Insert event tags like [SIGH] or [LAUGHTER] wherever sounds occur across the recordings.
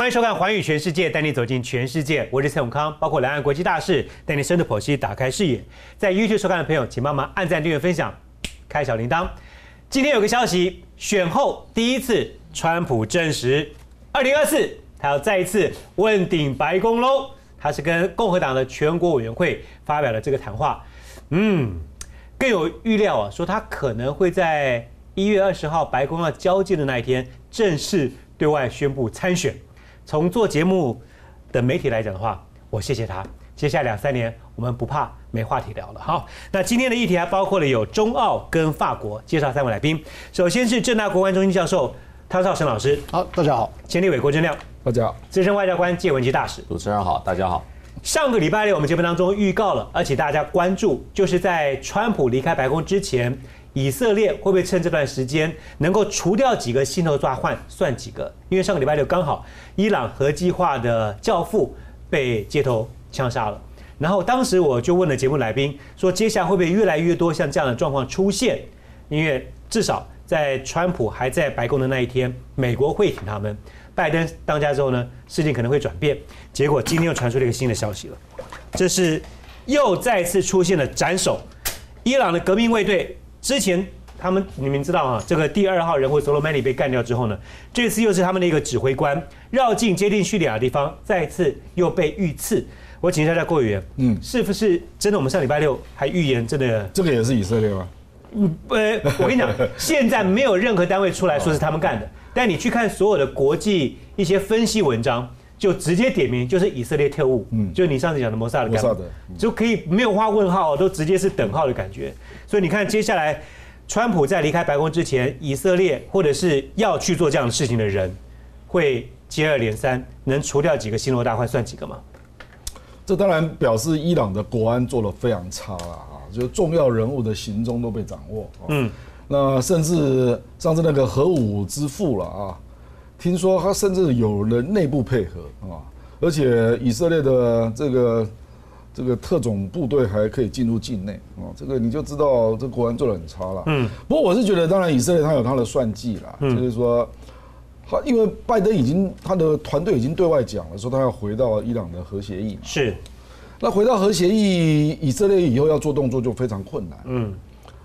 欢迎收看《环宇全世界》，带你走进全世界。我是蔡永康，包括两岸国际大事，带你深度剖析，打开视野。在 YouTube 收看的朋友，请帮忙按赞、订阅、分享，开小铃铛。今天有个消息，选后第一次，川普证实，二零二四他要再一次问鼎白宫喽。他是跟共和党的全国委员会发表了这个谈话。嗯，更有预料啊，说他可能会在一月二十号白宫要交接的那一天，正式对外宣布参选。从做节目的媒体来讲的话，我谢谢他。接下来两三年，我们不怕没话题聊了。好，那今天的议题还包括了有中澳跟法国。介绍三位来宾，首先是正大国关中心教授汤少成老师。好，大家好。前立委郭正亮。大家好。资深外交官谢文吉大使。主持人好，大家好。上个礼拜六，我们节目当中预告了，而且大家关注，就是在川普离开白宫之前。以色列会不会趁这段时间能够除掉几个心头抓患算几个？因为上个礼拜六刚好伊朗核计划的教父被街头枪杀了。然后当时我就问了节目来宾说，接下来会不会越来越多像这样的状况出现？因为至少在川普还在白宫的那一天，美国会挺他们；拜登当家之后呢，事情可能会转变。结果今天又传出了一个新的消息了，这是又再次出现了斩首，伊朗的革命卫队。之前他们你们知道啊，这个第二号人物 Soleimani 被干掉之后呢，这次又是他们的一个指挥官绕进接近叙利亚的地方，再次又被遇刺。我请教一下郭委员，嗯，是不是真的？我们上礼拜六还预言真的？这个也是以色列吗？嗯，呃，我跟你讲，[LAUGHS] 现在没有任何单位出来说是他们干的，但你去看所有的国际一些分析文章，就直接点名就是以色列特务，嗯，就是你上次讲的摩萨的干的，就可以没有画问号，都直接是等号的感觉。所以你看，接下来，川普在离开白宫之前，以色列或者是要去做这样的事情的人，会接二连三，能除掉几个新罗大患算几个吗？这当然表示伊朗的国安做的非常差了啊，就重要人物的行踪都被掌握。嗯，那甚至上次那个核武之父了啊，听说他甚至有人内部配合啊，而且以色列的这个。这个特种部队还可以进入境内啊，这个你就知道这国安做的很差了。嗯，不过我是觉得，当然以色列他有他的算计啦，就是说，他因为拜登已经他的团队已经对外讲了，说他要回到伊朗的核协议嘛。是，那回到核协议，以色列以后要做动作就非常困难。嗯，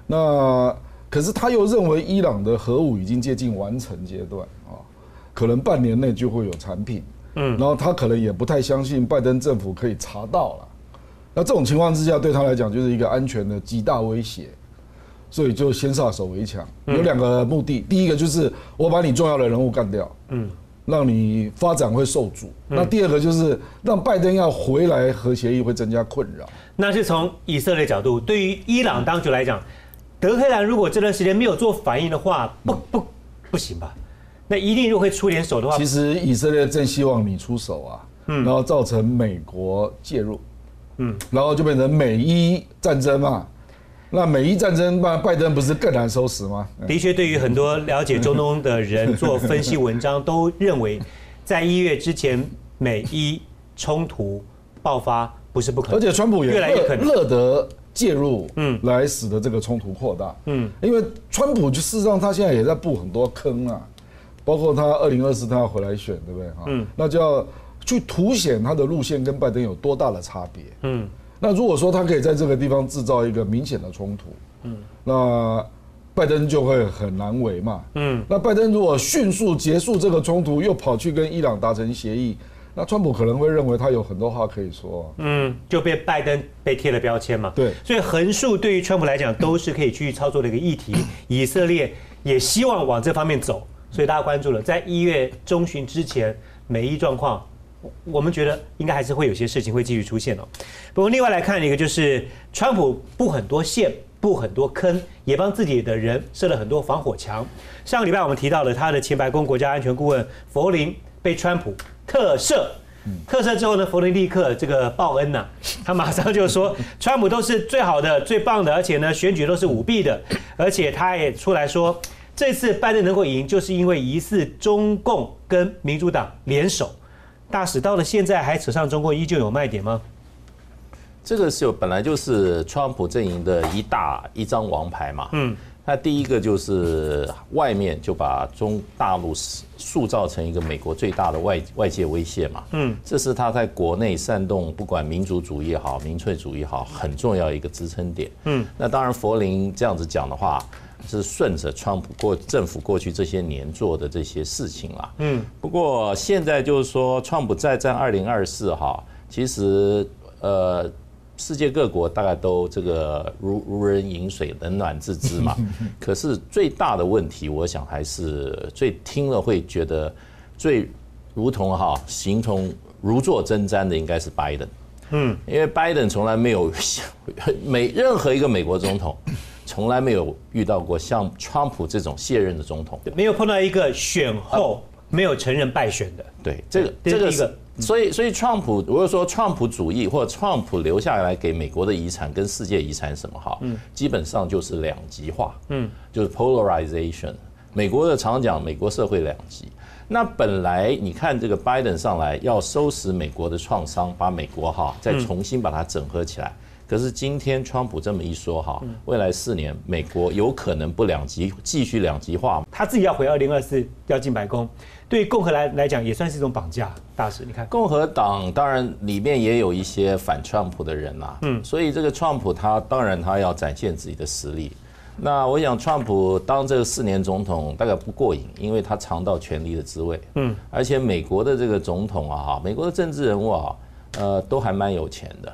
那可是他又认为伊朗的核武已经接近完成阶段啊，可能半年内就会有产品。嗯，然后他可能也不太相信拜登政府可以查到了。那这种情况之下，对他来讲就是一个安全的极大威胁，所以就先下手为强。有两个目的，第一个就是我把你重要的人物干掉，嗯，让你发展会受阻。那第二个就是让拜登要回来核协议会增加困扰。那是从以色列角度，对于伊朗当局来讲，德黑兰如果这段时间没有做反应的话，不不不行吧？那一定如果会出点手的话，其实以色列正希望你出手啊，嗯然后造成美国介入。嗯，然后就变成美伊战争嘛，那美伊战争，那拜登不是更难收拾吗？的确，对于很多了解中东的人做分析文章，都认为在一月之前美伊冲突爆发不是不可能，而且川普也越来越乐得介入，嗯，来使得这个冲突扩大，嗯，因为川普就事实上他现在也在布很多坑啊，包括他二零二四他要回来选，对不对？哈，嗯，那就要。去凸显他的路线跟拜登有多大的差别？嗯，那如果说他可以在这个地方制造一个明显的冲突，嗯，那拜登就会很难为嘛。嗯，那拜登如果迅速结束这个冲突，又跑去跟伊朗达成协议，那川普可能会认为他有很多话可以说。嗯，就被拜登被贴了标签嘛。对，所以横竖对于川普来讲都是可以去操作的一个议题。以色列也希望往这方面走，所以大家关注了，在一月中旬之前，美伊状况。我们觉得应该还是会有些事情会继续出现哦。不过另外来看一个，就是川普布很多线，布很多坑，也帮自己的人设了很多防火墙。上个礼拜我们提到了他的前白宫国家安全顾问佛林被川普特赦，特赦之后呢，弗林立刻这个报恩呐，他马上就说川普都是最好的、最棒的，而且呢选举都是舞弊的，而且他也出来说，这次拜登能够赢，就是因为疑似中共跟民主党联手。大使到了现在还扯上中国依旧有卖点吗？这个是有本来就是川普阵营的一大一张王牌嘛。嗯，那第一个就是外面就把中大陆塑造成一个美国最大的外外界威胁嘛，嗯，这是他在国内煽动不管民族主义也好、民粹主义也好，很重要一个支撑点，嗯，那当然佛林这样子讲的话，是顺着川普过政府过去这些年做的这些事情啦，嗯，不过现在就是说，川普再战二零二四哈，其实呃。世界各国大概都这个如如人饮水，冷暖自知嘛。[LAUGHS] 可是最大的问题，我想还是最听了会觉得最如同哈形同如坐针毡的，应该是拜登。嗯，因为拜登从来没有美任何一个美国总统从来没有遇到过像川普这种卸任的总统，没有碰到一个选后没有承认败选的。对，这个这个是。所以，所以，川普如果说川普主义或者川普留下来给美国的遗产跟世界遗产什么哈，嗯，基本上就是两极化，嗯，就是 polarization。美国的常讲，美国社会两极。那本来你看这个拜登上来要收拾美国的创伤，把美国哈再重新把它整合起来。可是今天川普这么一说哈，未来四年美国有可能不两极，继续两极化。他自己要回二零二四要进白宫。对共和来来讲，也算是一种绑架。大使，你看，共和党当然里面也有一些反川普的人呐，嗯，所以这个川普他当然他要展现自己的实力。那我想，川普当这个四年总统大概不过瘾，因为他尝到权力的滋味，嗯，而且美国的这个总统啊，哈，美国的政治人物啊，呃，都还蛮有钱的，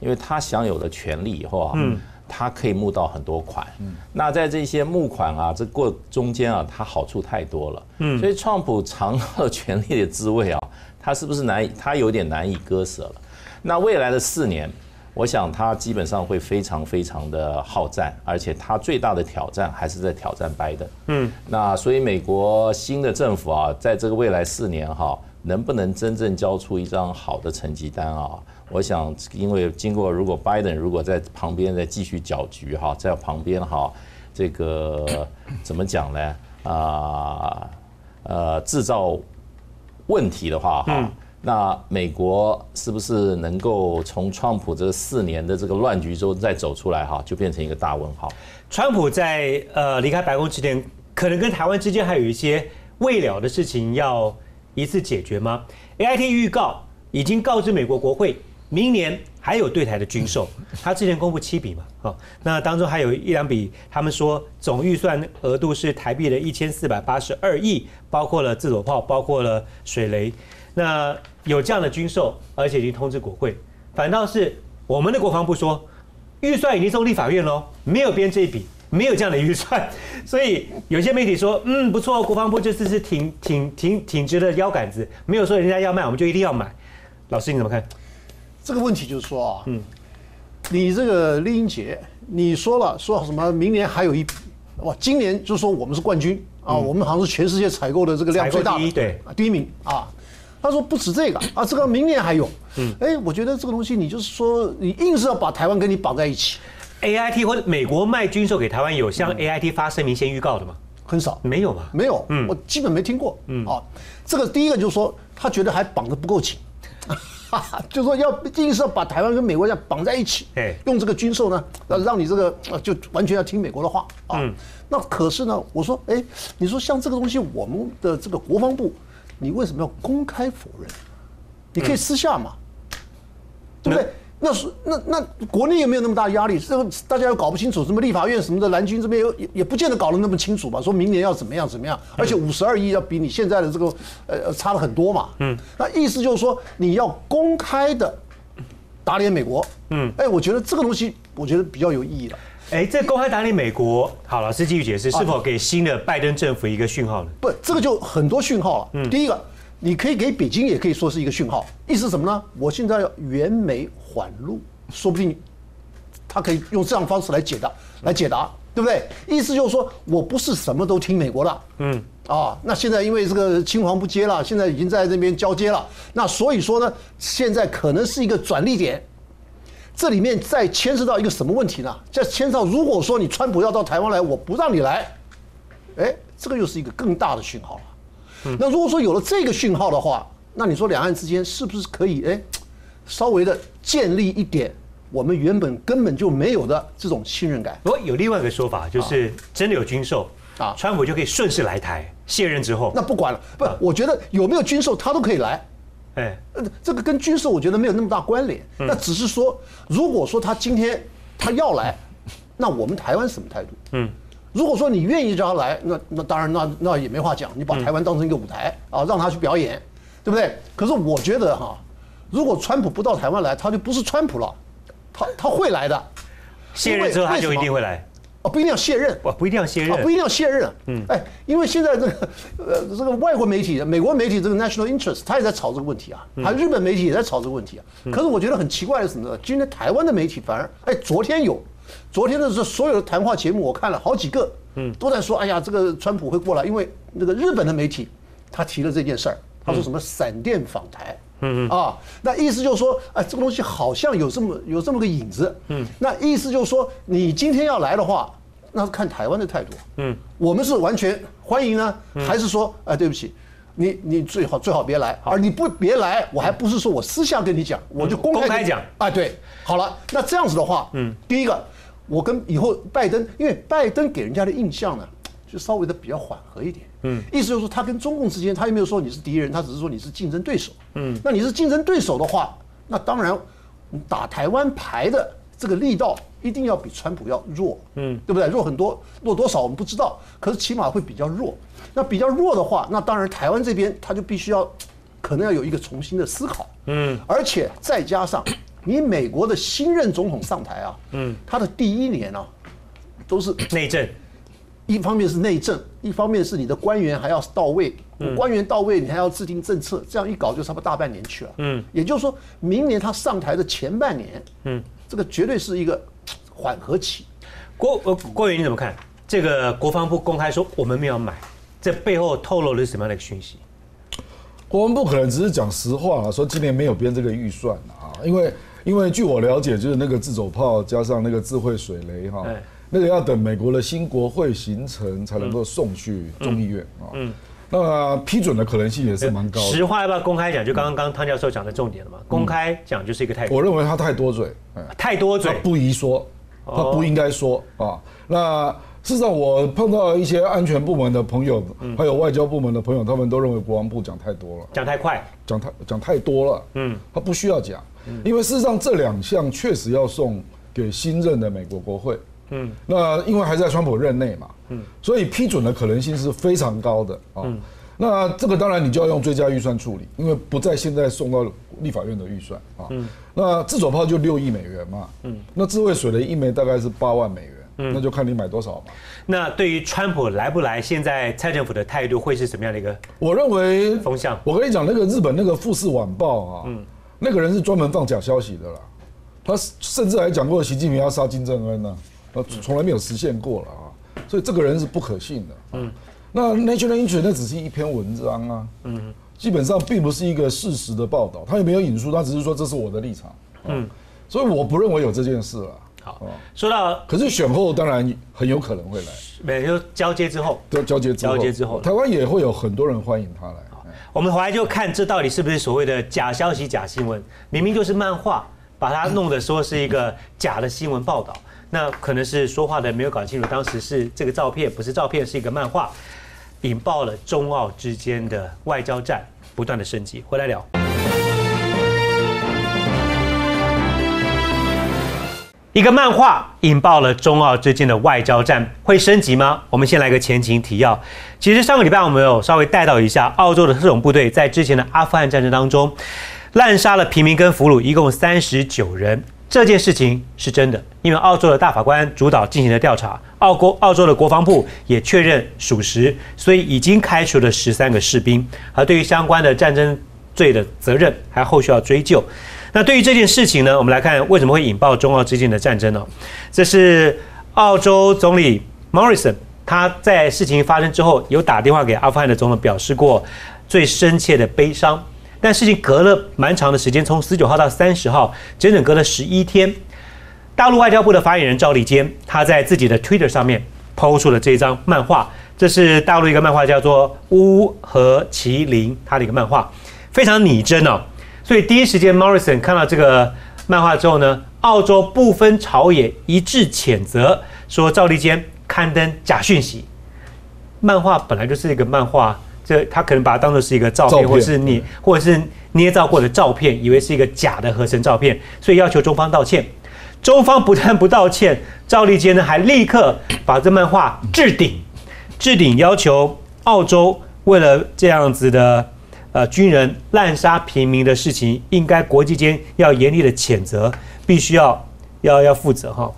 因为他享有了权利以后啊，嗯。他可以募到很多款，那在这些募款啊，这过中间啊，他好处太多了，嗯，所以川普尝到了权力的滋味啊，他是不是难以，他有点难以割舍了？那未来的四年，我想他基本上会非常非常的好战，而且他最大的挑战还是在挑战拜登，嗯，那所以美国新的政府啊，在这个未来四年哈，能不能真正交出一张好的成绩单啊？我想，因为经过如果拜登如果在旁边再继续搅局哈，在旁边哈，这个怎么讲呢？啊呃，制造问题的话哈，那美国是不是能够从川普这四年的这个乱局中再走出来哈，就变成一个大问号。川普在呃离开白宫之前，可能跟台湾之间还有一些未了的事情要一次解决吗？A I T 预告已经告知美国国会。明年还有对台的军售，[LAUGHS] 他之前公布七笔嘛，好，那当中还有一两笔，他们说总预算额度是台币的一千四百八十二亿，包括了自走炮，包括了水雷，那有这样的军售，而且已经通知国会，反倒是我们的国防部说，预算已经送立法院喽，没有编这一笔，没有这样的预算，所以有些媒体说，嗯，不错，国防部这次是挺挺挺挺直的腰杆子，没有说人家要卖我们就一定要买，老师你怎么看？这个问题就是说啊，嗯，你这个丽英姐，你说了说什么？明年还有一笔，哇，今年就是说我们是冠军啊，我们好像是全世界采购的这个量最大的，对，第一名啊。他说不止这个啊，这个明年还有，嗯，哎，我觉得这个东西你就是说你硬是要把台湾跟你绑在一起。A I T 或者美国卖军售给台湾有向 A I T 发声明先预告的吗？很少，没有吧？没有，嗯，我基本没听过，嗯，啊，这个第一个就是说他觉得还绑得不够紧。[LAUGHS] 就说要硬是要把台湾跟美国这样绑在一起，用这个军售呢，让让你这个就完全要听美国的话啊。那可是呢，我说，哎，你说像这个东西，我们的这个国防部，你为什么要公开否认？你可以私下嘛，对不对？那是那那国内也没有那么大压力，这个大家又搞不清楚，什么立法院什么的，蓝军这边也也不见得搞得那么清楚吧？说明年要怎么样怎么样，而且五十二亿要比你现在的这个呃差了很多嘛。嗯，那意思就是说你要公开的打脸美国。嗯，哎，我觉得这个东西我觉得比较有意义了。哎，这公开打脸美国，好，老师继续解释，是否给新的拜登政府一个讯号呢？不，这个就很多讯号了。嗯，第一个，你可以给北京，也可以说是一个讯号，意思什么呢？我现在要援美。缓路，说不定他可以用这样方式来解答，来解答，对不对？意思就是说我不是什么都听美国的，嗯，啊，那现在因为这个青黄不接了，现在已经在这边交接了，那所以说呢，现在可能是一个转捩点，这里面再牵涉到一个什么问题呢？在牵涉到如果说你川普要到台湾来，我不让你来，哎，这个又是一个更大的讯号了。那如果说有了这个讯号的话，那你说两岸之间是不是可以哎？稍微的建立一点我们原本根本就没有的这种信任感。我有另外一个说法，就是真的有军售啊，川普就可以顺势来台卸任之后，那不管了，不，我觉得有没有军售他都可以来。哎，这个跟军售我觉得没有那么大关联。那只是说，如果说他今天他要来，那我们台湾什么态度？嗯，如果说你愿意让他来，那那当然那那也没话讲，你把台湾当成一个舞台啊，让他去表演，对不对？可是我觉得哈，如果川普不到台湾来，他就不是川普了，他他会来的。卸任之后他就一定会来。哦，不一定要卸任，不不一定要卸任，不一定要卸任。嗯，哎，因为现在这个呃这个外国媒体，美国媒体这个 national interest，他也在炒这个问题啊，还日本媒体也在炒这个问题啊。可是我觉得很奇怪的是什么呢？今天台湾的媒体反而，哎，昨天有，昨天的是所有的谈话节目，我看了好几个，嗯，都在说，哎呀，这个川普会过来，因为那个日本的媒体他提了这件事儿，他说什么闪电访台，嗯嗯。啊，那意思就是说，哎，这个东西好像有这么有这么个影子，嗯，那意思就是说，你今天要来的话。那是看台湾的态度，嗯，我们是完全欢迎呢，还是说，哎，对不起，你你最好最好别来，而你不别来，我还不是说我私下跟你讲，我就公开讲，啊，对，好了，那这样子的话，嗯，第一个，我跟以后拜登，因为拜登给人家的印象呢，就稍微的比较缓和一点，嗯，意思就是说他跟中共之间，他又没有说你是敌人，他只是说你是竞争对手，嗯，那你是竞争对手的话，那当然打台湾牌的这个力道。一定要比川普要弱，嗯，对不对？弱很多，弱多少我们不知道，可是起码会比较弱。那比较弱的话，那当然台湾这边他就必须要，可能要有一个重新的思考，嗯，而且再加上你美国的新任总统上台啊，嗯，他的第一年啊，都是 [COUGHS] 内政，一方面是内政，一方面是你的官员还要到位，官员到位，你还要制定政策，这样一搞就差不多大半年去了，嗯，也就是说明年他上台的前半年，嗯，这个绝对是一个。缓和期，郭呃郭宇你怎么看？这个国防部公开说我们没有买，这背后透露了什么样的一个讯息？国防部可能只是讲实话啊，说今年没有编这个预算啊，因为因为据我了解，就是那个自走炮加上那个智慧水雷哈，那个要等美国的新国会形成才能够送去众议院啊。嗯那批准的可能性也是蛮高的。实话要不要公开讲？就刚刚刚汤教授讲的重点了嘛？公开讲就是一个太……我认为他太多嘴，太多嘴，不宜说。他不应该说啊。那事实上，我碰到一些安全部门的朋友，还有外交部门的朋友，他们都认为国防部讲太多了，讲太快，讲太讲太多了。嗯，他不需要讲，因为事实上这两项确实要送给新任的美国国会。嗯，那因为还在川普任内嘛。嗯，所以批准的可能性是非常高的啊。那这个当然你就要用追加预算处理，因为不在现在送到立法院的预算啊。嗯。那自走炮就六亿美元嘛。嗯。那智慧水雷一枚大概是八万美元。嗯。那就看你买多少嘛。那对于川普来不来，现在蔡政府的态度会是什么样的一个？我认为风向。我跟你讲，那个日本那个富士晚报啊，嗯，那个人是专门放假消息的啦。他甚至还讲过习近平要杀金正恩呢，他从来没有实现过了啊。所以这个人是不可信的。嗯。那 National Interest 那只是一篇文章啊，嗯，基本上并不是一个事实的报道，他也没有引述，他只是说这是我的立场，嗯，所以我不认为有这件事了。好，说到，可是选后当然很有可能会来，没有交接之后，对，交接之后，交接之后，台湾也会有很多人欢迎他来。我们回来就看这到底是不是所谓的假消息、假新闻，明明就是漫画，把它弄得说是一个假的新闻报道，那可能是说话的没有搞清楚，当时是这个照片不是照片，是一个漫画。引爆了中澳之间的外交战不断的升级。回来聊，一个漫画引爆了中澳之间的外交战会升级吗？我们先来个前情提要。其实上个礼拜我们有稍微带到一下，澳洲的特种部队在之前的阿富汗战争当中滥杀了平民跟俘虏，一共三十九人。这件事情是真的，因为澳洲的大法官主导进行了调查，澳国澳洲的国防部也确认属实，所以已经开除了十三个士兵，而对于相关的战争罪的责任还后续要追究。那对于这件事情呢，我们来看为什么会引爆中澳之间的战争呢？这是澳洲总理 Morrison 他在事情发生之后有打电话给阿富汗的总统，表示过最深切的悲伤。但事情隔了蛮长的时间，从十九号到三十号，整整隔了十一天。大陆外交部的发言人赵立坚，他在自己的 Twitter 上面抛出了这张漫画，这是大陆一个漫画叫做《乌和麒麟》，他的一个漫画，非常拟真哦。所以第一时间，Morrison 看到这个漫画之后呢，澳洲不分朝野一致谴责，说赵立坚刊登假讯息。漫画本来就是一个漫画，这他可能把它当做是一个照片，或者是你，或者是捏造过的照片，以为是一个假的合成照片，所以要求中方道歉。中方不但不道歉，赵立坚呢还立刻把这漫画置顶，置顶要求澳洲为了这样子的呃军人滥杀平民的事情，应该国际间要严厉的谴责，必须要要要负责哈，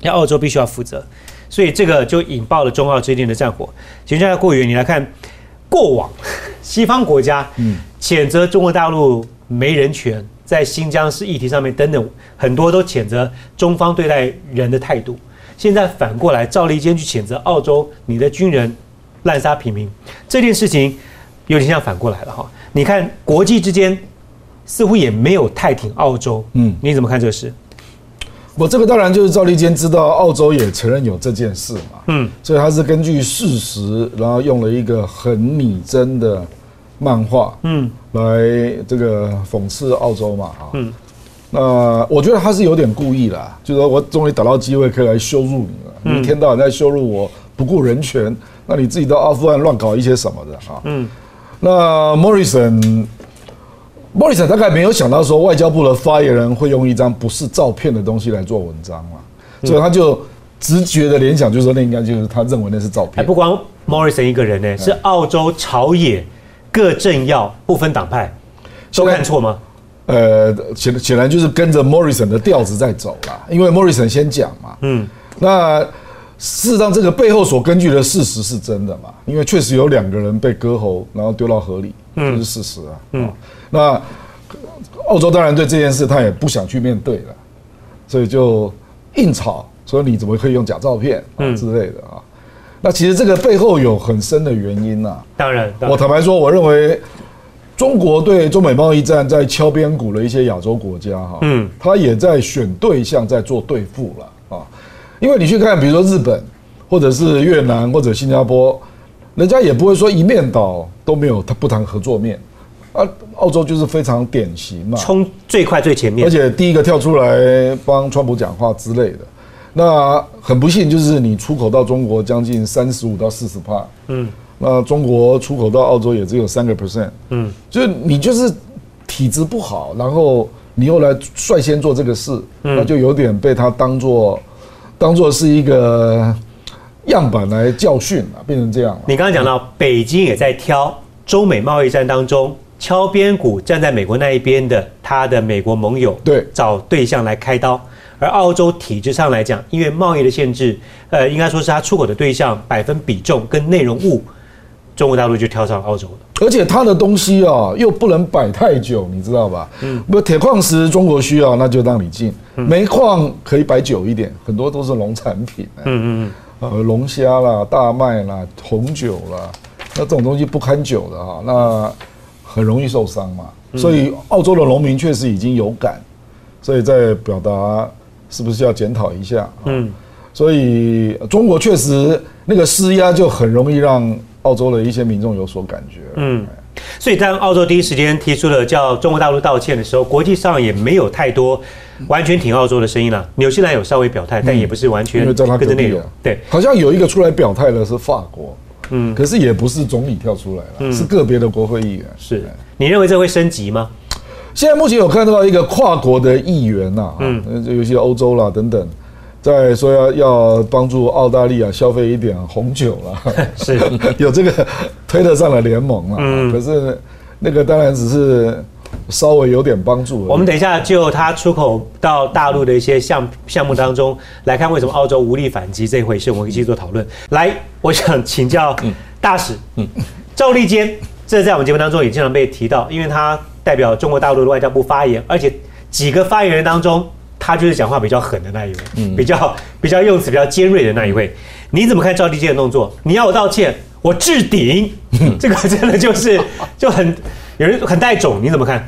要澳洲必须要负责，所以这个就引爆了中澳之间的战火。接下来过远，你来看过往西方国家谴责中国大陆没人权。在新疆是议题上面等等，很多都谴责中方对待人的态度。现在反过来，赵立坚去谴责澳洲，你的军人滥杀平民，这件事情有点像反过来了哈。你看国际之间似乎也没有太挺澳洲，嗯，你怎么看这个事？我这个当然就是赵立坚知道澳洲也承认有这件事嘛，嗯，所以他是根据事实，然后用了一个很拟真的。漫画，嗯，来这个讽刺澳洲嘛，啊，嗯，那我觉得他是有点故意啦，就说我终于找到机会可以来羞辱你了，你一天到晚在羞辱我不顾人权，那你自己到阿富汗乱搞一些什么的啊，嗯，那 Morrison Morrison 大概没有想到说外交部的发言人会用一张不是照片的东西来做文章嘛，所以他就直觉的联想就是说那应该就是他认为那是照片，不光 Morrison 一个人呢，是澳洲朝野。各政要不分党派，都看错吗？呃，显显然就是跟着 Morrison 的调子在走了，因为 Morrison 先讲嘛。嗯，那事实上这个背后所根据的事实是真的嘛？因为确实有两个人被割喉，然后丢到河里，这是事实啊。嗯，那澳洲当然对这件事他也不想去面对了，所以就硬吵，说你怎么可以用假照片啊之类的啊。那其实这个背后有很深的原因呐。当然，我坦白说，我认为中国对中美贸易战在敲边鼓的一些亚洲国家哈，嗯，他也在选对象，在做对付了啊。因为你去看，比如说日本，或者是越南，或者新加坡，人家也不会说一面倒都没有他不谈合作面啊。澳洲就是非常典型嘛，冲最快最前面，而且第一个跳出来帮川普讲话之类的。那很不幸，就是你出口到中国将近三十五到四十帕，嗯，那中国出口到澳洲也只有三个 percent，嗯，就是你就是体质不好，然后你又来率先做这个事，那就有点被他当做当做是一个样板来教训啊，变成这样。你刚刚讲到北京也在挑中美贸易战当中敲边鼓，站在美国那一边的他的美国盟友，对，找对象来开刀。而澳洲体制上来讲，因为贸易的限制，呃，应该说是它出口的对象百分比重跟内容物，中国大陆就挑上澳洲了。而且它的东西啊，又不能摆太久，你知道吧？嗯。不，铁矿石中国需要，那就让你进；煤矿可以摆久一点，很多都是农产品。嗯嗯嗯。呃，龙虾啦、大麦啦、红酒啦，那这种东西不堪久的哈，那很容易受伤嘛。所以澳洲的农民确实已经有感，所以在表达。是不是要检讨一下？嗯，所以中国确实那个施压就很容易让澳洲的一些民众有所感觉。嗯，所以当澳洲第一时间提出了叫中国大陆道歉的时候，国际上也没有太多完全挺澳洲的声音了。纽西兰有稍微表态，但也不是完全跟着内容。对，好像有一个出来表态的是法国，嗯，可是也不是总理跳出来了，是个别的国会议员。是，你认为这会升级吗？现在目前有看到一个跨国的议员呐，嗯，有些欧洲啦等等，在说要要帮助澳大利亚消费一点红酒了，[LAUGHS] 是 [LAUGHS] 有这个推特上的联盟啊，嗯，可是那个当然只是稍微有点帮助。我们等一下就他出口到大陆的一些项项目当中来看，为什么澳洲无力反击这回事，我们一起做讨论。来，我想请教大使，嗯，赵立坚，这在我们节目当中也经常被提到，因为他。代表中国大陆的外交部发言，而且几个发言人当中，他就是讲话比较狠的那一位，嗯比较比较用词比较尖锐的那一位。你怎么看赵立坚的动作？你要我道歉，我置顶，[LAUGHS] 这个真的就是就很有人很带种，你怎么看？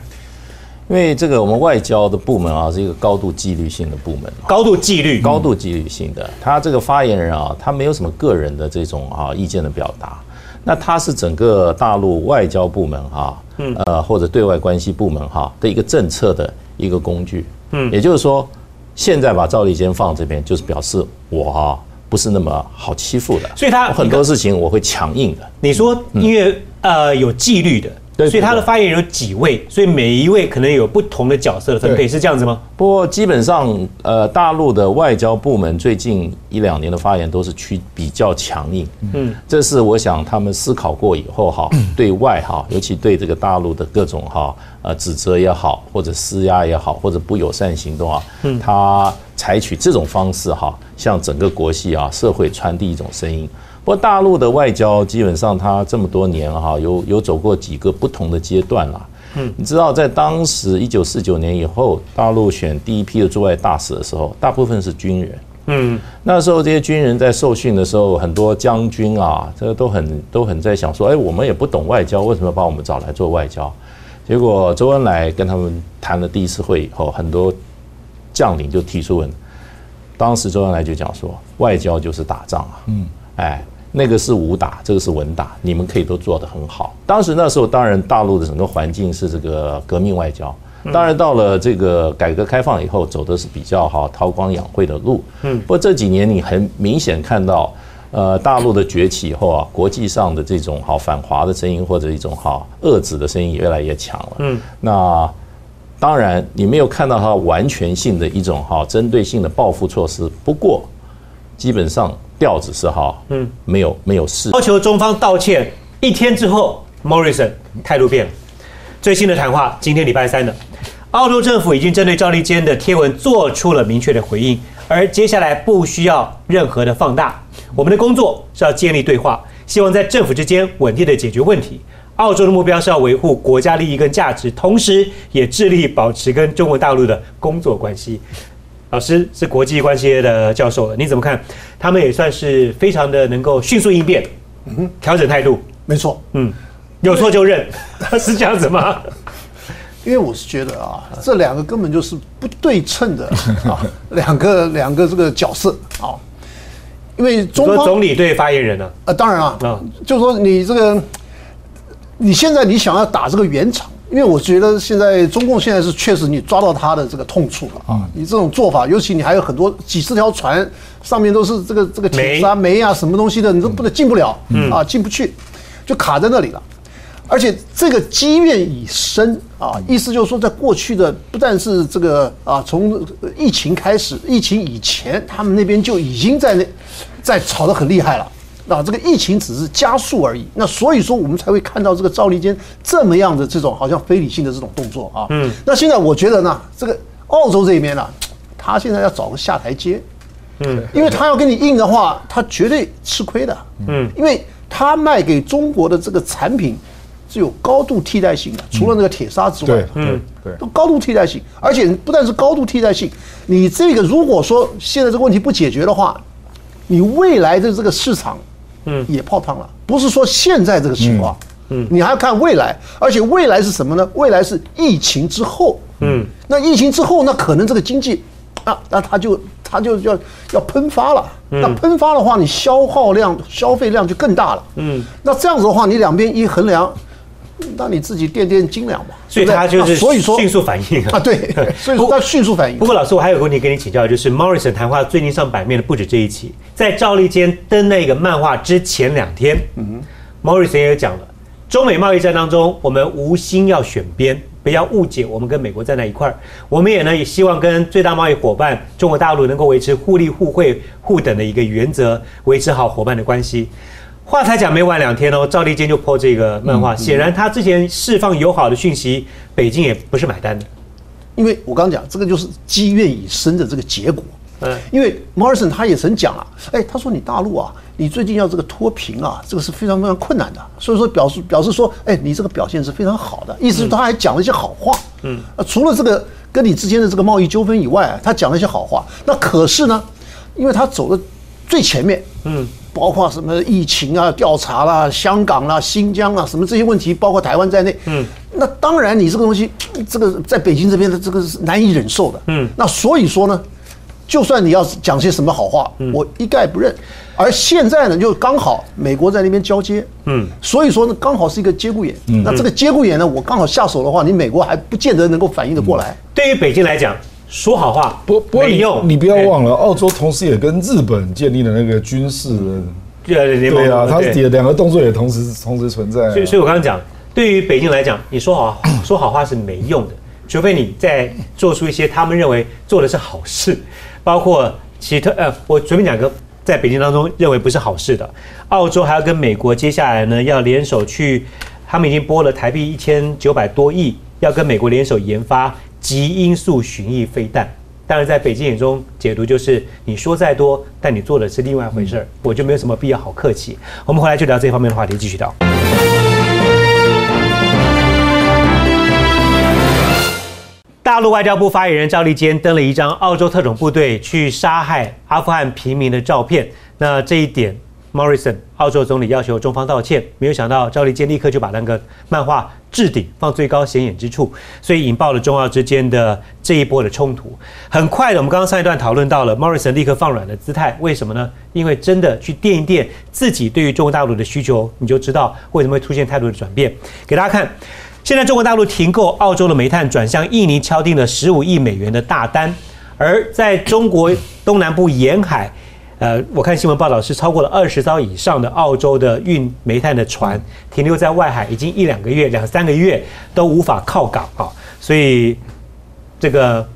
因为这个我们外交的部门啊，是一个高度纪律性的部门，高度纪律、高度纪律性的。他这个发言人啊，他没有什么个人的这种啊意见的表达。那它是整个大陆外交部门哈，呃或者对外关系部门哈的一个政策的一个工具，嗯，也就是说，现在把赵立坚放这边，就是表示我哈不是那么好欺负的。所以他很多事情我会强硬的。你说因为呃有纪律的。所以他的发言人有几位，所以每一位可能有不同的角色的分配，是这样子吗？不过基本上，呃，大陆的外交部门最近一两年的发言都是趋比较强硬，嗯，这是我想他们思考过以后哈，对外哈，尤其对这个大陆的各种哈，呃，指责也好，或者施压也好，或者不友善行动啊，嗯。他采取这种方式哈，向整个国系啊社会传递一种声音。不过大陆的外交基本上，它这么多年哈，有有走过几个不同的阶段啦。嗯，你知道，在当时一九四九年以后，大陆选第一批的驻外大使的时候，大部分是军人。嗯，那时候这些军人在受训的时候，很多将军啊，这个都很都很在想说，哎，我们也不懂外交，为什么把我们找来做外交？结果周恩来跟他们谈了第一次会以后，很多将领就提出问，当时周恩来就讲说，外交就是打仗啊。嗯。哎，那个是武打，这个是文打，你们可以都做得很好。当时那时候，当然大陆的整个环境是这个革命外交，当然到了这个改革开放以后，走的是比较好韬光养晦的路。嗯，不过这几年你很明显看到，呃，大陆的崛起以后啊，国际上的这种好反华的声音或者一种好遏制的声音也越来越强了。嗯，那当然你没有看到它完全性的一种哈针对性的报复措施，不过基本上。调子是哈，嗯，没有没有事，要求中方道歉。一天之后，Morrison 态度变了。最新的谈话，今天礼拜三的，澳洲政府已经针对赵立坚的贴文做出了明确的回应，而接下来不需要任何的放大。我们的工作是要建立对话，希望在政府之间稳定的解决问题。澳洲的目标是要维护国家利益跟价值，同时也致力保持跟中国大陆的工作关系。老师是国际关系的教授了，你怎么看？他们也算是非常的能够迅速应变，嗯，调整态度，没错，嗯，有错就认，是这样子吗？[LAUGHS] 因为我是觉得啊，这两个根本就是不对称的啊，[LAUGHS] 两个两个这个角色啊，因为中方总理对发言人呢，啊，当然啊，啊，就说你这个，你现在你想要打这个圆场。因为我觉得现在中共现在是确实你抓到他的这个痛处了啊！你这种做法，尤其你还有很多几十条船，上面都是这个这个铁啊煤啊什么东西的，你都不能进不了啊，进不去，就卡在那里了。而且这个积怨已深啊，意思就是说，在过去的不但是这个啊，从疫情开始，疫情以前，他们那边就已经在那在吵得很厉害了。啊，这个疫情只是加速而已。那所以说，我们才会看到这个赵立坚这么样的这种好像非理性的这种动作啊。嗯。那现在我觉得呢，这个澳洲这一边呢，他现在要找个下台阶。嗯。因为他要跟你硬的话，他绝对吃亏的。嗯。因为他卖给中国的这个产品是有高度替代性的，除了那个铁砂之外，嗯，对，都高度替代性。而且不但是高度替代性，你这个如果说现在这个问题不解决的话，你未来的这个市场。嗯，也泡汤了，不是说现在这个情况，嗯，你还要看未来，而且未来是什么呢？未来是疫情之后，嗯，那疫情之后，那可能这个经济，啊，那它就它就要要喷发了，那喷发的话，你消耗量、消费量就更大了，嗯，那这样子的话，你两边一衡量。那你自己垫垫斤两吧。所以他就是所以说迅速反应啊，对，[LAUGHS] 所以说他迅速反应。不过老师，我还有个问题跟你请教，就是 Morrison 谈话最近上版面的不止这一期，在赵立坚登那个漫画之前两天，嗯，Morrison 也讲了，中美贸易战当中，我们无心要选边，不要误解我们跟美国站在一块儿，我们也呢也希望跟最大贸易伙伴中国大陆能够维持互利互惠互等的一个原则，维持好伙伴的关系。话才讲没完两天哦，赵立坚就破这个漫画，显然他之前释放友好的讯息，北京也不是买单的。因为我刚讲这个就是积怨已深的这个结果。嗯，因为 Morrison 他也曾讲啊，哎，他说你大陆啊，你最近要这个脱贫啊，这个是非常非常困难的，所以说表示表示说，哎，你这个表现是非常好的，意思是他还讲了一些好话。嗯，啊，除了这个跟你之间的这个贸易纠纷以外，他讲了一些好话。那可是呢，因为他走的最前面，嗯。包括什么疫情啊、调查啦、香港啦、新疆啊，什么这些问题，包括台湾在内。嗯，那当然你这个东西，这个在北京这边的这个是难以忍受的。嗯，那所以说呢，就算你要讲些什么好话，我一概不认。而现在呢，就刚好美国在那边交接。嗯，所以说呢，刚好是一个节骨眼。嗯，那这个节骨眼呢，我刚好下手的话，你美国还不见得能够反应得过来。对于北京来讲。说好话不不没用，你不要忘了，澳洲同时也跟日本建立了那个军事的，对啊，它两个动作也同时 [COUGHS] 同时存在。所以，所以我刚刚讲，对于北京来讲，你说好 [COUGHS] 说好话是没用的，除非你在做出一些他们认为做的是好事，包括其他呃，我随便讲个，在北京当中认为不是好事的，澳洲还要跟美国接下来呢要联手去，他们已经拨了台币一千九百多亿，要跟美国联手研发。极音速巡弋飞弹，当然在北京眼中解读就是你说再多，但你做的是另外一回事儿，我就没有什么必要好客气。我们回来就聊这方面的话题，继续聊。大陆外交部发言人赵立坚登了一张澳洲特种部队去杀害阿富汗平民的照片，那这一点。Morrison，澳洲总理要求中方道歉，没有想到赵立坚立刻就把那个漫画置顶放最高显眼之处，所以引爆了中澳之间的这一波的冲突。很快的，我们刚刚上一段讨论到了 Morrison 立刻放软的姿态，为什么呢？因为真的去垫一垫自己对于中国大陆的需求，你就知道为什么会出现态度的转变。给大家看，现在中国大陆停购澳洲的煤炭，转向印尼敲定了十五亿美元的大单，而在中国东南部沿海。呃，我看新闻报道是超过了二十艘以上的澳洲的运煤炭的船停留在外海，已经一两个月、两三个月都无法靠港啊，所以这个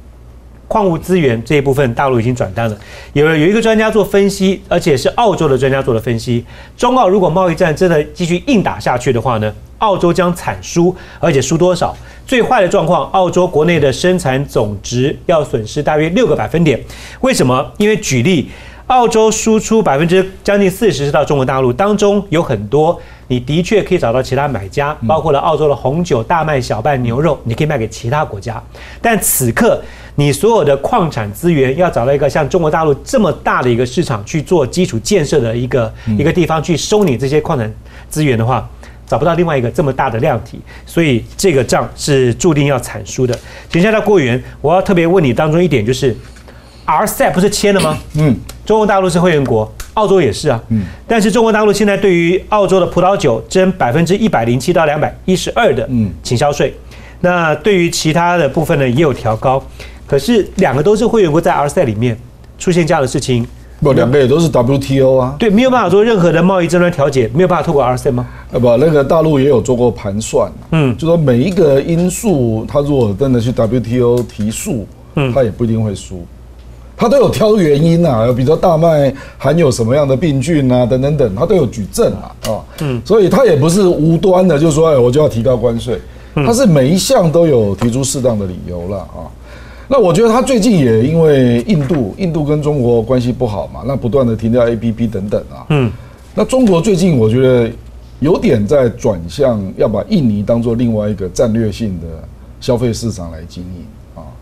矿物资源这一部分大陆已经转单了。有有一个专家做分析，而且是澳洲的专家做的分析，中澳如果贸易战真的继续硬打下去的话呢，澳洲将惨输，而且输多少？最坏的状况，澳洲国内的生产总值要损失大约六个百分点。为什么？因为举例。澳洲输出百分之将近四十是到中国大陆，当中有很多你的确可以找到其他买家，包括了澳洲的红酒、大麦、小麦、牛肉，你可以卖给其他国家。但此刻你所有的矿产资源要找到一个像中国大陆这么大的一个市场去做基础建设的一个一个地方去收你这些矿产资源的话，找不到另外一个这么大的量体，所以这个账是注定要惨输的。停下到郭源，我要特别问你当中一点就是。RCEP 不是签了吗？嗯，中国大陆是会员国，澳洲也是啊。嗯，但是中国大陆现在对于澳洲的葡萄酒征百分之一百零七到两百一十二的倾销税，那对于其他的部分呢也有调高。可是两个都是会员国在 RCEP 里面出现这样的事情，不，两个也都是 WTO 啊。对，没有办法做任何的贸易争端调解，没有办法透过 RCEP 吗？呃不，那个大陆也有做过盘算，嗯，就说每一个因素，他如果真的去 WTO 提诉，嗯，他也不一定会输。他都有挑原因啊，比如说大麦含有什么样的病菌啊，等等等，他都有举证啊，啊，嗯，所以他也不是无端的，就说哎，我就要提高关税，他是每一项都有提出适当的理由了啊。那我觉得他最近也因为印度，印度跟中国关系不好嘛，那不断的停掉 A P P 等等啊，嗯，那中国最近我觉得有点在转向要把印尼当做另外一个战略性的消费市场来经营。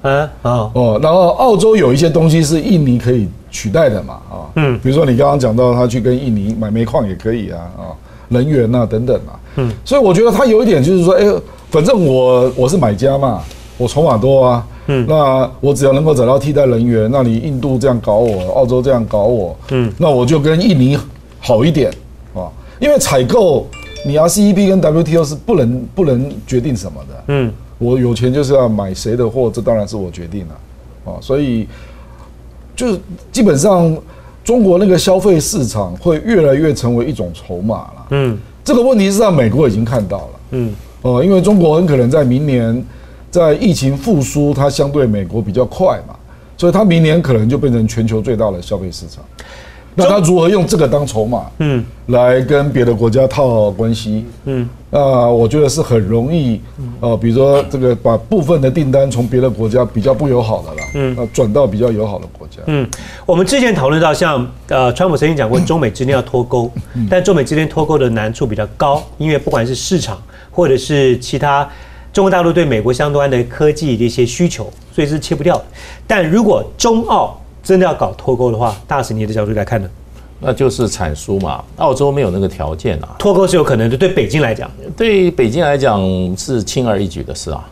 嗯哦哦，然后澳洲有一些东西是印尼可以取代的嘛啊，嗯，比如说你刚刚讲到他去跟印尼买煤矿也可以啊啊，能源啊等等啊，嗯，所以我觉得他有一点就是说，哎，反正我我是买家嘛，我筹码多啊，嗯，那我只要能够找到替代能源，那你印度这样搞我，澳洲这样搞我，嗯，那我就跟印尼好一点啊，因为采购你 RCEP 跟 WTO 是不能不能决定什么的，嗯。我有钱就是要买谁的货，这当然是我决定了，啊，所以就是基本上中国那个消费市场会越来越成为一种筹码了。嗯，这个问题是在美国已经看到了。嗯，哦，因为中国很可能在明年在疫情复苏，它相对美国比较快嘛，所以它明年可能就变成全球最大的消费市场。那他如何用这个当筹码，嗯，来跟别的国家套关系，嗯，那，我觉得是很容易，呃，比如说这个把部分的订单从别的国家比较不友好的啦，嗯，啊，转到比较友好的国家，嗯，我们之前讨论到，像呃，川普曾经讲过，中美之间要脱钩，但中美之间脱钩的难处比较高，因为不管是市场或者是其他中国大陆对美国相关的科技的一些需求，所以是切不掉的。但如果中澳真的要搞脱钩的话，大使你的角度来看呢？那就是产输嘛。澳洲没有那个条件啊。脱钩是有可能的，对北京来讲，对北京来讲是轻而易举的事啊。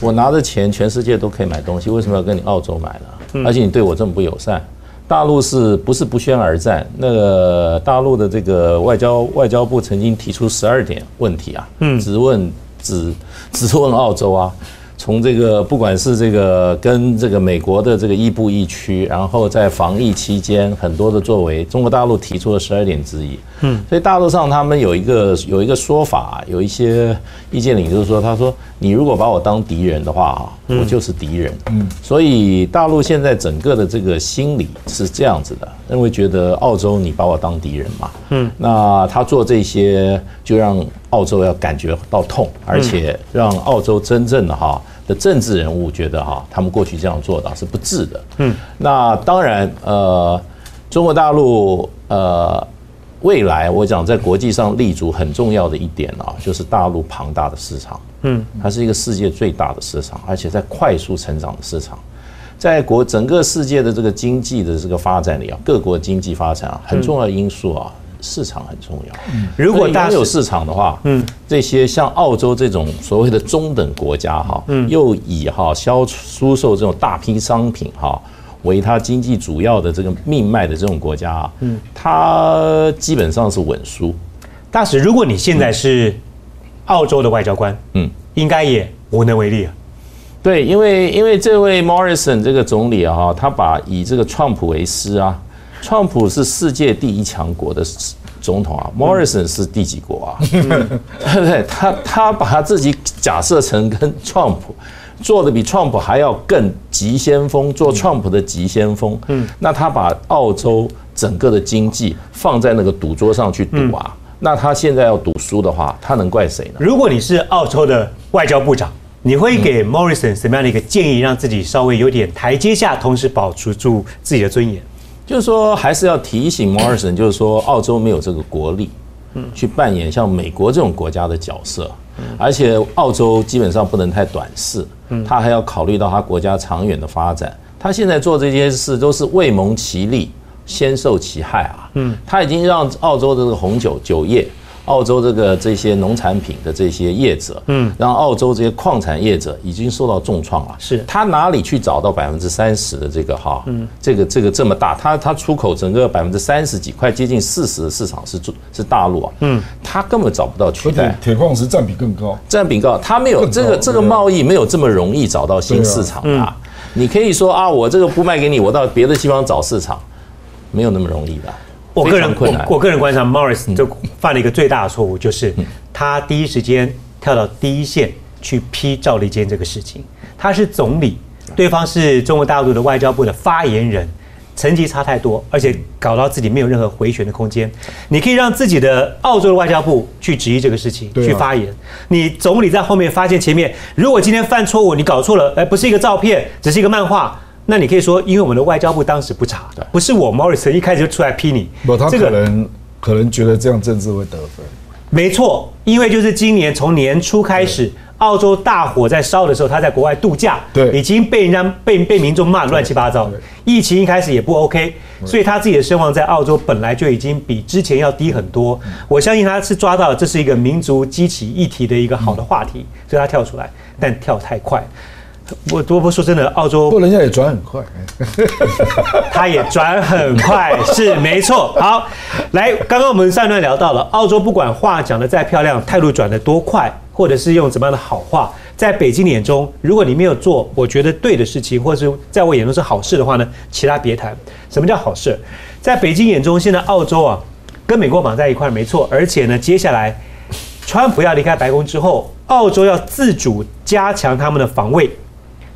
我拿着钱，全世界都可以买东西，为什么要跟你澳洲买呢？而且你对我这么不友善，大陆是不是不宣而战？那个大陆的这个外交外交部曾经提出十二点问题啊，嗯，只问只只问澳洲啊。从这个不管是这个跟这个美国的这个亦步亦趋，然后在防疫期间很多的作为，中国大陆提出了十二点之一。嗯，所以大陆上他们有一个有一个说法，有一些意见领就是说，他说你如果把我当敌人的话，我就是敌人。嗯，所以大陆现在整个的这个心理是这样子的，认为觉得澳洲你把我当敌人嘛。嗯，那他做这些就让澳洲要感觉到痛，而且让澳洲真正的哈。的政治人物觉得哈，他们过去这样做的是不智的。嗯，那当然，呃，中国大陆呃，未来我讲在国际上立足很重要的一点啊，就是大陆庞大的市场。嗯，它是一个世界最大的市场，而且在快速成长的市场，在国整个世界的这个经济的这个发展里啊，各国经济发展啊，很重要的因素啊。市场很重要。如果大家有市场的话，嗯，这些像澳洲这种所谓的中等国家哈，嗯，又以哈销出售这种大批商品哈为它经济主要的这个命脉的这种国家啊，嗯，它基本上是稳输。大使，如果你现在是澳洲的外交官，嗯，应该也无能为力啊。对，因为因为这位 Morrison 这个总理啊，他把以这个川普为师啊。川普是世界第一强国的总统啊，Morrison 是第几国啊？对不对？他他把他自己假设成跟川普做的比川普还要更急先锋，做川普的急先锋。嗯，那他把澳洲整个的经济放在那个赌桌上去赌啊，那他现在要赌输的话，他能怪谁呢？如果你是澳洲的外交部长，你会给 Morrison 什么样的一个建议，让自己稍微有点台阶下，同时保持住自己的尊严？就是说，还是要提醒摩尔森就是说，澳洲没有这个国力，嗯，去扮演像美国这种国家的角色，而且澳洲基本上不能太短视，嗯，他还要考虑到他国家长远的发展。他现在做这些事都是未蒙其利，先受其害啊，嗯，他已经让澳洲的这个红酒酒业。澳洲这个这些农产品的这些业者，嗯，让澳洲这些矿产业者已经受到重创了。是，他哪里去找到百分之三十的这个哈，嗯，这个这个这么大，他他出口整个百分之三十几，快接近四十的市场是是大陆啊，嗯，他根本找不到取代。铁矿石占比更高，占比高，他没有这个这个贸易没有这么容易找到新市场啊。你可以说啊，我这个不卖给你，我到别的地方找市场，没有那么容易的。我个人我我个人观察，Morris 就犯了一个最大的错误，就是他第一时间跳到第一线去批赵立坚这个事情。他是总理，对方是中国大陆的外交部的发言人，层级差太多，而且搞到自己没有任何回旋的空间。你可以让自己的澳洲的外交部去质疑这个事情，去发言。你总理在后面发现前面，如果今天犯错误，你搞错了，哎，不是一个照片，只是一个漫画。那你可以说，因为我们的外交部当时不查，不是我 Morrison 一开始就出来批你。不，他可能可能觉得这样政治会得分。没错，因为就是今年从年初开始，澳洲大火在烧的时候，他在国外度假，对，已经被人家被被民众骂乱七八糟。疫情一开始也不 OK，所以他自己的声望在澳洲本来就已经比之前要低很多。我相信他是抓到这是一个民族激起议题的一个好的话题，所以他跳出来，但跳太快。我多不说真的，澳洲不，人家也转很快，[LAUGHS] [LAUGHS] 他也转很快，是没错。好，来，刚刚我们上段聊到了，澳洲不管话讲的再漂亮，态度转的多快，或者是用怎么样的好话，在北京眼中，如果你没有做我觉得对的事情，或者是在我眼中是好事的话呢，其他别谈。什么叫好事？在北京眼中，现在澳洲啊，跟美国绑在一块没错，而且呢，接下来川普要离开白宫之后，澳洲要自主加强他们的防卫。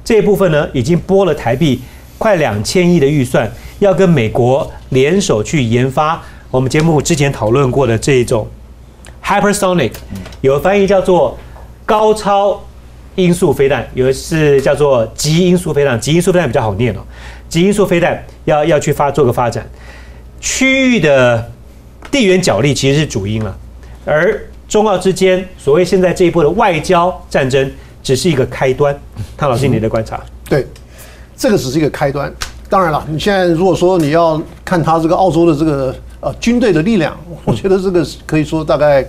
这一部分呢，已经拨了台币快两千亿的预算，要跟美国联手去研发我们节目之前讨论过的这一种 hypersonic，有翻译叫做高超音速飞弹，有的是叫做极音速飞弹，极音速飞弹比较好念哦。极音速飞弹要要去发做个发展，区域的地缘角力其实是主因了，而中澳之间所谓现在这一波的外交战争。只是一个开端，汤老师，你的观察？对，这个只是一个开端。当然了，你现在如果说你要看他这个澳洲的这个呃军队的力量，我觉得这个可以说大概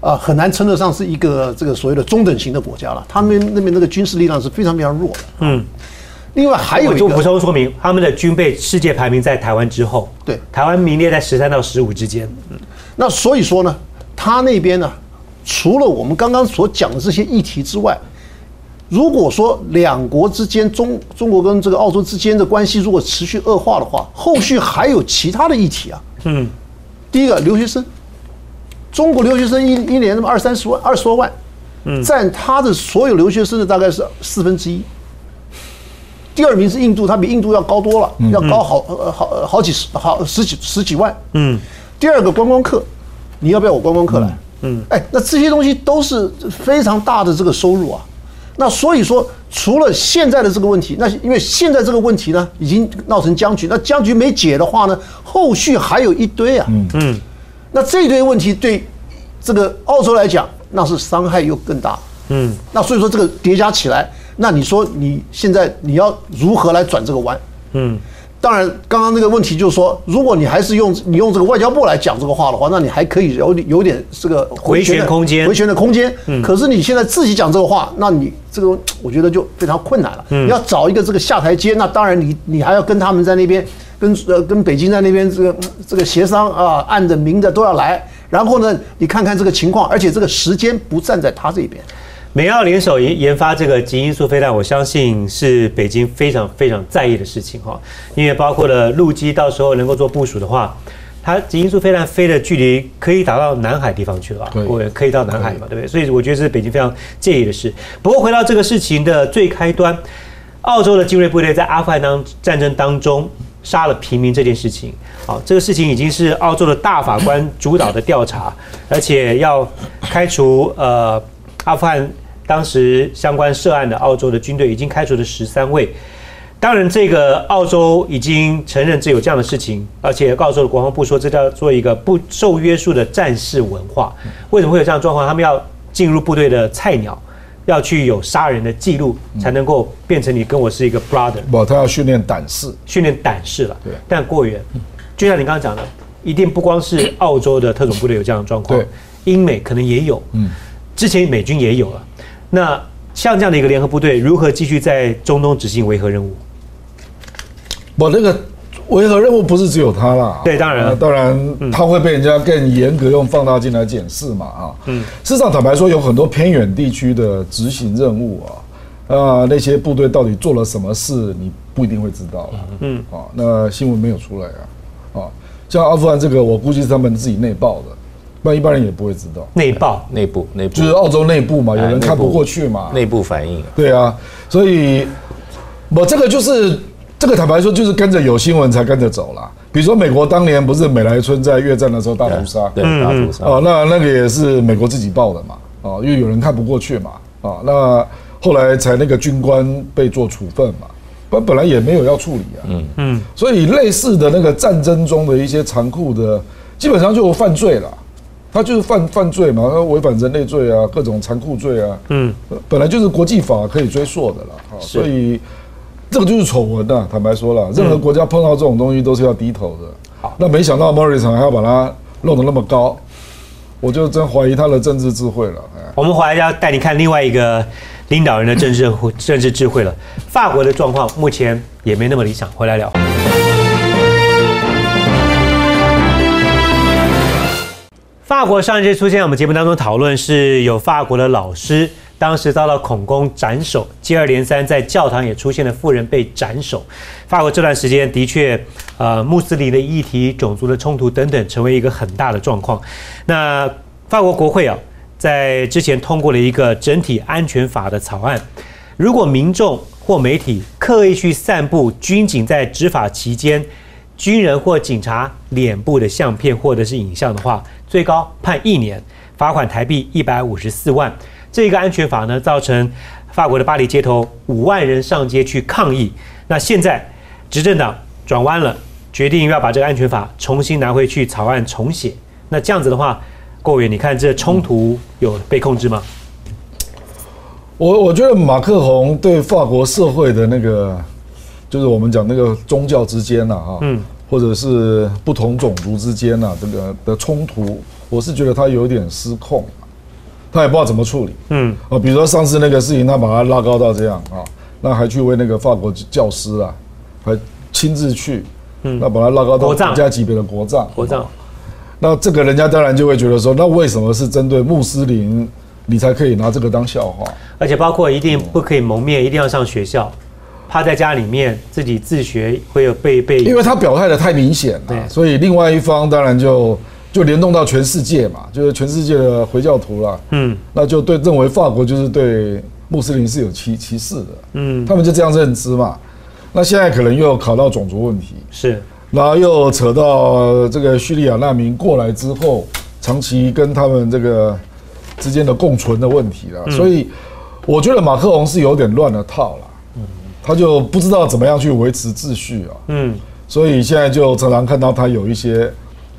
啊很难称得上是一个这个所谓的中等型的国家了。他们那边那个军事力量是非常非常弱的。嗯。另外还有一个补充说明，他们的军备世界排名在台湾之后。对。台湾名列在十三到十五之间。嗯。那所以说呢，他那边呢，除了我们刚刚所讲的这些议题之外，如果说两国之间中中国跟这个澳洲之间的关系如果持续恶化的话，后续还有其他的议题啊。嗯，第一个留学生，中国留学生一一年那么二三十万二十多万，嗯，占他的所有留学生的大概是四分之一。第二名是印度，他比印度要高多了，要高好好好几十好十几十几万。嗯，第二个观光客，你要不要我观光客来？嗯，哎，那这些东西都是非常大的这个收入啊。那所以说，除了现在的这个问题，那因为现在这个问题呢，已经闹成僵局。那僵局没解的话呢，后续还有一堆啊。嗯嗯。那这一堆问题对这个澳洲来讲，那是伤害又更大。嗯。那所以说这个叠加起来，那你说你现在你要如何来转这个弯？嗯。当然，刚刚那个问题就是说，如果你还是用你用这个外交部来讲这个话的话，那你还可以有有点这个回旋空间，回旋的空间。嗯。可是你现在自己讲这个话，那你这个我觉得就非常困难了。嗯。你要找一个这个下台阶，那当然你你还要跟他们在那边跟呃跟北京在那边这个这个协商啊，暗的明的都要来。然后呢，你看看这个情况，而且这个时间不站在他这边。美澳联手研研发这个极音速飞弹，我相信是北京非常非常在意的事情哈，因为包括了陆基到时候能够做部署的话，它极音速飞弹飞的距离可以打到南海地方去了，对，可以到南海嘛，对不对？所以我觉得是北京非常介意的事。不过回到这个事情的最开端，澳洲的精锐部队在阿富汗当战争当中杀了平民这件事情，好，这个事情已经是澳洲的大法官主导的调查，而且要开除呃阿富汗。当时相关涉案的澳洲的军队已经开除了十三位，当然这个澳洲已经承认这有这样的事情，而且澳洲的国防部说这叫做一个不受约束的战士文化。为什么会有这样状况？他们要进入部队的菜鸟，要去有杀人的记录，才能够变成你跟我是一个 brother。不，他要训练胆识，训练胆识了。对，但过远，就像你刚刚讲的，一定不光是澳洲的特种部队有这样的状况，对，英美可能也有，嗯，之前美军也有了。那像这样的一个联合部队，如何继续在中东执行维和任务？我那个维和任务不是只有他啦，对，当然，当然他会被人家更严格用放大镜来检视嘛，啊，嗯，事实上坦白说，有很多偏远地区的执行任务啊，啊，那些部队到底做了什么事，你不一定会知道，嗯，啊，那新闻没有出来啊，啊，像阿富汗这个，我估计是他们自己内爆的。那一般人也不会知道，内爆、内部、内部，就是澳洲内部嘛，有人看不过去嘛，内部反应。对啊，所以我这个就是这个坦白说，就是跟着有新闻才跟着走啦。比如说美国当年不是美莱村在越战的时候大屠杀，对，大屠杀。哦，那那个也是美国自己报的嘛，哦，因为有人看不过去嘛，啊，那后来才那个军官被做处分嘛，本本来也没有要处理啊，嗯。嗯，所以类似的那个战争中的一些残酷的，基本上就犯罪了。他就是犯犯罪嘛，他违反人类罪啊，各种残酷罪啊，嗯，本来就是国际法可以追溯的啦，啊，所以这个就是丑闻呐。坦白说了，任何国家碰到这种东西都是要低头的。好，那没想到 Morrison 还要把它弄得那么高，我就真怀疑他的政治智慧了。我们回来要带你看另外一个领导人的政治政治智慧了。法国的状况目前也没那么理想，回来聊。法国上一次出现在我们节目当中讨论，是有法国的老师当时遭到恐攻斩首，接二连三在教堂也出现了富人被斩首。法国这段时间的确，呃，穆斯林的议题、种族的冲突等等，成为一个很大的状况。那法国国会啊，在之前通过了一个整体安全法的草案，如果民众或媒体刻意去散布军警在执法期间军人或警察脸部的相片或者是影像的话，最高判一年，罚款台币一百五十四万。这个安全法呢，造成法国的巴黎街头五万人上街去抗议。那现在执政党转弯了，决定要把这个安全法重新拿回去草案重写。那这样子的话，郭委员，你看这冲突有被控制吗？我我觉得马克宏对法国社会的那个，就是我们讲那个宗教之间呐，哈，嗯。或者是不同种族之间呐，这个的冲突，我是觉得他有点失控，他也不知道怎么处理。嗯，啊，比如说上次那个事情，他把他拉高到这样啊，那还去为那个法国教师啊，还亲自去，嗯，那把他拉高到国家级别的国葬。国葬，那这个人家当然就会觉得说，那为什么是针对穆斯林你才可以拿这个当笑话。而且包括一定不可以蒙面，一定要上学校，趴在家里面自己自学会有被被。因为他表态的太明显了，所以另外一方当然就就联动到全世界嘛，就是全世界的回教徒了。嗯，那就对认为法国就是对穆斯林是有歧歧视的。嗯，他们就这样认知嘛。那现在可能又考到种族问题，是，然后又扯到这个叙利亚难民过来之后，长期跟他们这个之间的共存的问题了。所以，我觉得马克龙是有点乱了套了，他就不知道怎么样去维持秩序啊。嗯，所以现在就常常看到他有一些，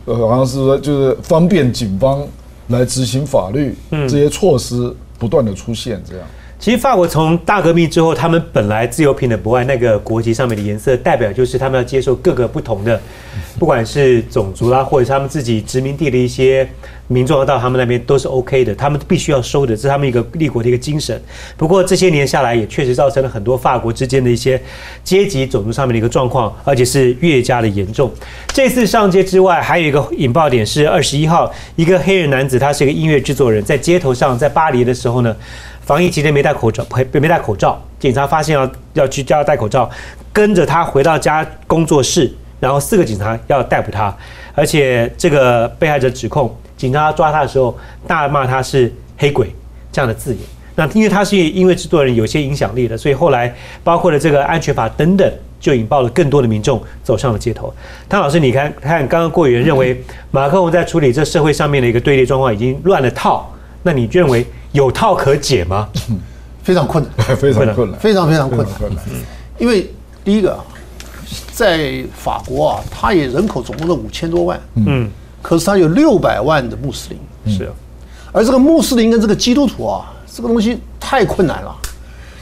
呃，好像是说就是方便警方来执行法律这些措施不断的出现这样。其实法国从大革命之后，他们本来自由平等博爱那个国旗上面的颜色，代表就是他们要接受各个不同的，[LAUGHS] 不管是种族啦，或者他们自己殖民地的一些民众要到他们那边都是 OK 的，他们必须要收的，这是他们一个立国的一个精神。不过这些年下来，也确实造成了很多法国之间的一些阶级、种族上面的一个状况，而且是越加的严重。这次上街之外，还有一个引爆点是二十一号，一个黑人男子，他是一个音乐制作人，在街头上，在巴黎的时候呢。防疫期间没戴口罩，没没戴口罩，警察发现要要去叫他戴口罩，跟着他回到家工作室，然后四个警察要逮捕他，而且这个被害者指控警察抓他的时候大骂他是黑鬼这样的字眼。那因为他是因为制作人有些影响力的，所以后来包括了这个安全法等等，就引爆了更多的民众走上了街头。汤老师，你看看刚刚郭委员认为马克龙在处理这社会上面的一个对立状况已经乱了套，那你认为？有套可解吗？[LAUGHS] 非常困难，[LAUGHS] 非常困难，[LAUGHS] 非常非常困难。因为第一个，在法国啊，它也人口总共的五千多万，嗯，可是它有六百万的穆斯林，是。而这个穆斯林跟这个基督徒啊，这个东西太困难了，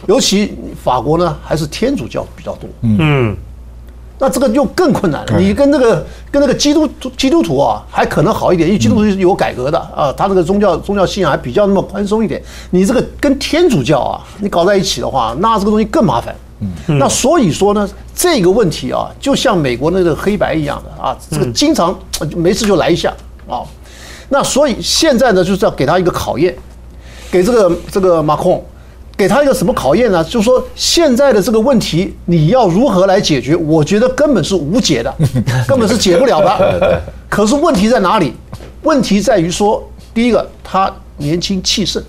尤其法国呢，还是天主教比较多，嗯。那这个就更困难了。你跟那个跟那个基督基督徒啊，还可能好一点，因为基督徒是有改革的啊，他这个宗教宗教信仰还比较那么宽松一点。你这个跟天主教啊，你搞在一起的话，那这个东西更麻烦。嗯，那所以说呢，这个问题啊，就像美国那个黑白一样的啊，这个经常没事就来一下啊。那所以现在呢，就是要给他一个考验，给这个这个马克给他一个什么考验呢？就是说现在的这个问题，你要如何来解决？我觉得根本是无解的，[LAUGHS] 根本是解不了的。可是问题在哪里？问题在于说，第一个他年轻气盛，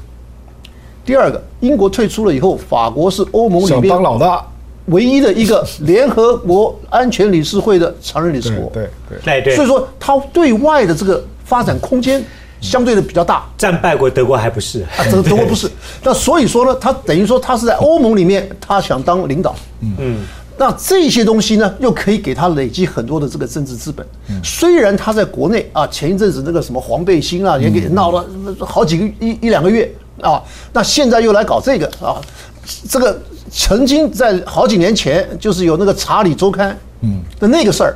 第二个英国退出了以后，法国是欧盟里面当老大唯一的一个联合国安全理事会的常任理事国，对对对，所以说他对外的这个发展空间。相对的比较大，战败国德国还不是啊，德德国不是。[LAUGHS] 那所以说呢，他等于说他是在欧盟里面，他想当领导。嗯，那这些东西呢，又可以给他累积很多的这个政治资本。虽然他在国内啊，前一阵子那个什么黄背心啊，也给闹了好几个一一两个月啊，那现在又来搞这个啊，这个曾经在好几年前就是有那个查理周刊嗯的那个事儿，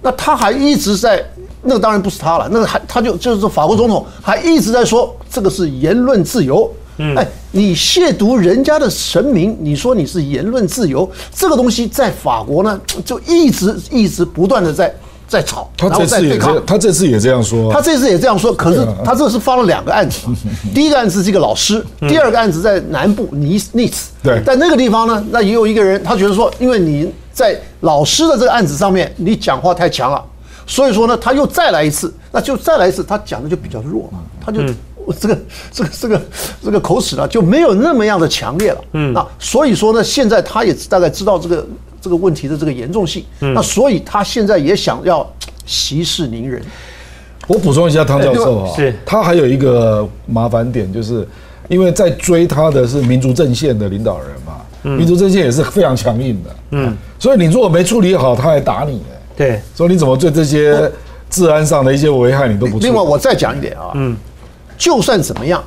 那他还一直在。那个当然不是他了，那个还他就就是法国总统还一直在说这个是言论自由。嗯哎，你亵渎人家的神明，你说你是言论自由，这个东西在法国呢就一直一直不断的在在吵，然后在对抗他这次也这样说，他这次也这样说，可是他这是发了两个案子，[LAUGHS] 第一个案子是一个老师，第二个案子在南部尼尼斯。对，在那个地方呢，那也有一个人，他觉得说，因为你在老师的这个案子上面，你讲话太强了。所以说呢，他又再来一次，那就再来一次，他讲的就比较弱嘛，他就这个这个这个这个口齿呢就没有那么样的强烈了。嗯，那所以说呢，现在他也大概知道这个这个问题的这个严重性。嗯，那所以他现在也想要息事宁人。我补充一下，汤教授啊，是，他还有一个麻烦点，就是因为在追他的是民族阵线的领导人嘛，民族阵线也是非常强硬的。嗯，所以你如果没处理好，他还打你。对，所以你怎么对这些治安上的一些危害你都不？另外，我再讲一点啊，嗯，就算怎么样，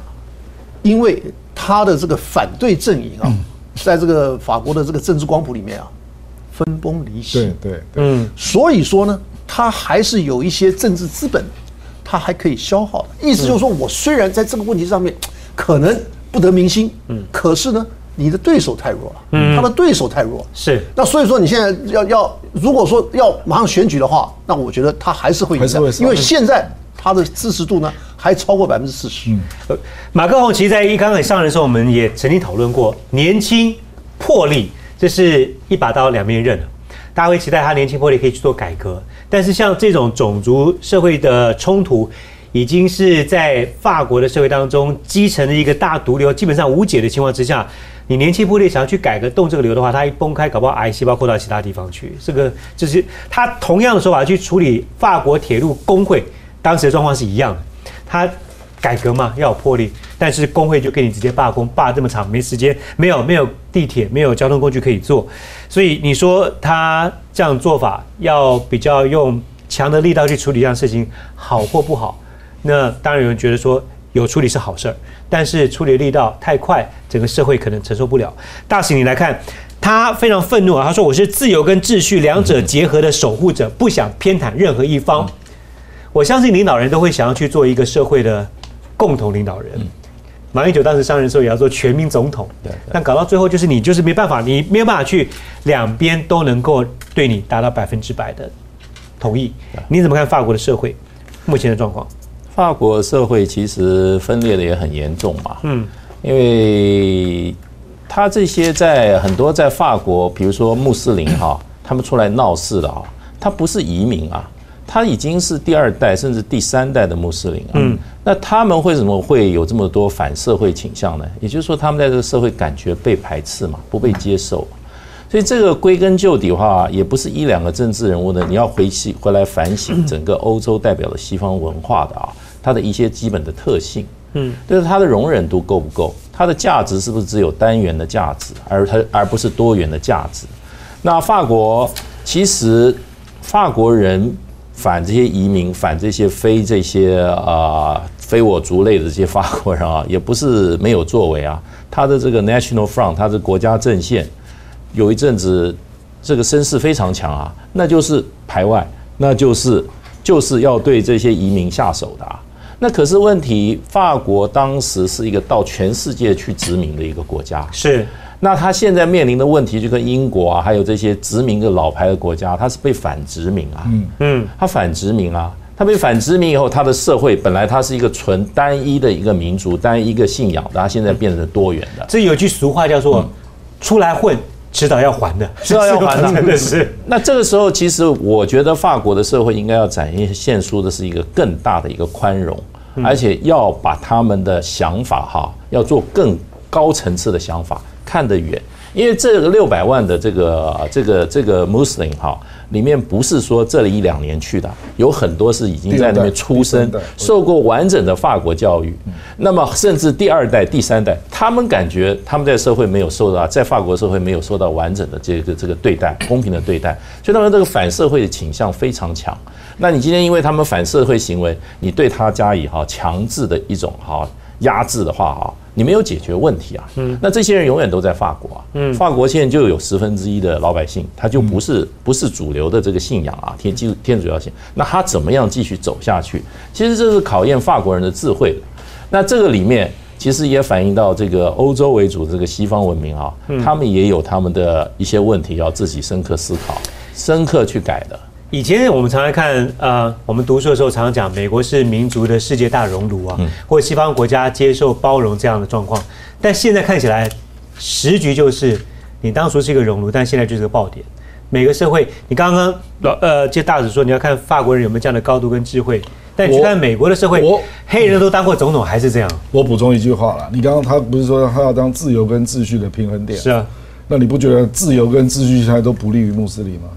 因为他的这个反对阵营啊，在这个法国的这个政治光谱里面啊，分崩离析。对对，嗯，所以说呢，他还是有一些政治资本，他还可以消耗的。意思就是说，我虽然在这个问题上面可能不得民心，嗯，可是呢。你的对手太弱了，嗯，他的对手太弱，是。那所以说你现在要要，如果说要马上选举的话，那我觉得他还是会赢的，因为现在他的支持度呢还超过百分之四十。马克宏其实在一刚开始上任的时候，我们也曾经讨论过，年轻魄力，这是一把刀两面刃大家会期待他年轻魄力可以去做改革，但是像这种种族社会的冲突。已经是在法国的社会当中积成的一个大毒瘤，基本上无解的情况之下，你年轻破裂想要去改革动这个瘤的话，它一崩开，搞不好癌细胞扩到其他地方去。这个就是他同样的说法去处理法国铁路工会当时的状况是一样的，他改革嘛要有魄力，但是工会就给你直接罢工，罢这么长没时间，没有没有地铁，没有交通工具可以坐，所以你说他这样做法要比较用强的力道去处理这样事情，好或不好？那当然有人觉得说有处理是好事儿，但是处理力道太快，整个社会可能承受不了。大使，你来看，他非常愤怒啊！他说：“我是自由跟秩序两者结合的守护者，不想偏袒任何一方。”我相信领导人都会想要去做一个社会的共同领导人。马英九当时上任的时候也要做全民总统，但搞到最后就是你就是没办法，你没有办法去两边都能够对你达到百分之百的同意。你怎么看法国的社会目前的状况？法国社会其实分裂的也很严重嘛，嗯，因为他这些在很多在法国，比如说穆斯林哈，他们出来闹事的啊，他不是移民啊，他已经是第二代甚至第三代的穆斯林啊，嗯，那他们为什么会有这么多反社会倾向呢？也就是说，他们在这个社会感觉被排斥嘛，不被接受，所以这个归根究底的话，也不是一两个政治人物的，你要回去回来反省整个欧洲代表的西方文化的啊。它的一些基本的特性，嗯，就是它的容忍度够不够，它的价值是不是只有单元的价值，而它而不是多元的价值？那法国其实法国人反这些移民，反这些非这些啊非我族类的这些法国人啊，也不是没有作为啊。他的这个 National Front，他的国家阵线，有一阵子这个声势非常强啊，那就是排外，那就是就是要对这些移民下手的啊。那可是问题，法国当时是一个到全世界去殖民的一个国家，是。那他现在面临的问题，就跟英国啊，还有这些殖民的老牌的国家，他是被反殖民啊，嗯嗯，他反殖民啊，他被反殖民以后，他的社会本来它是一个纯单一的一个民族，单一个信仰，他现在变成多元的。这有句俗话叫做“出来混，迟早要还的”，迟早要还的，[LAUGHS] 真的是。那这个时候，其实我觉得法国的社会应该要展现现出的是一个更大的一个宽容。而且要把他们的想法哈，要做更高层次的想法，看得远。因为这个六百万的这个这个这个穆斯林哈，里面不是说这里一两年去的，有很多是已经在那边出生、受过完整的法国教育。那么甚至第二代、第三代，他们感觉他们在社会没有受到，在法国社会没有受到完整的这个这个对待、公平的对待，所以他们这个反社会的倾向非常强。那你今天因为他们反社会行为，你对他加以哈强制的一种哈压制的话啊，你没有解决问题啊。嗯。那这些人永远都在法国啊。嗯。法国现在就有十分之一的老百姓，他就不是不是主流的这个信仰啊，天基天主教信。那他怎么样继续走下去？其实这是考验法国人的智慧的。那这个里面其实也反映到这个欧洲为主这个西方文明啊，他们也有他们的一些问题要自己深刻思考、深刻去改的。以前我们常常看，呃，我们读书的时候常常讲，美国是民族的世界大熔炉啊，或者西方国家接受包容这样的状况。但现在看起来，时局就是你当初是一个熔炉，但现在就是个爆点。每个社会，你刚刚老呃，这大使说你要看法国人有没有这样的高度跟智慧，但你去看美国的社会，黑人都当过总统还是这样。我补充一句话了，你刚刚他不是说他要当自由跟秩序的平衡点？是啊，那你不觉得自由跟秩序现在都不利于穆斯林吗？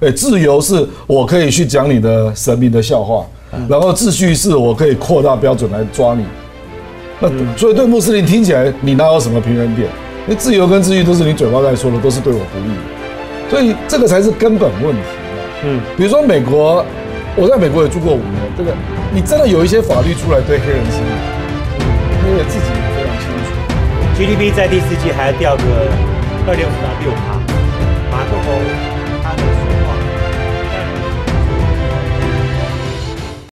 哎，自由是我可以去讲你的神明的笑话，然后秩序是我可以扩大标准来抓你。那所以对穆斯林听起来，你哪有什么平衡点？因为自由跟秩序都是你嘴巴在说的，都是对我不利。所以这个才是根本问题。嗯，比如说美国，我在美国也住过五年，这个你真的有一些法律出来对黑人是，你也自己也非常清楚。GDP 在第四季还要掉个二点五到六趴。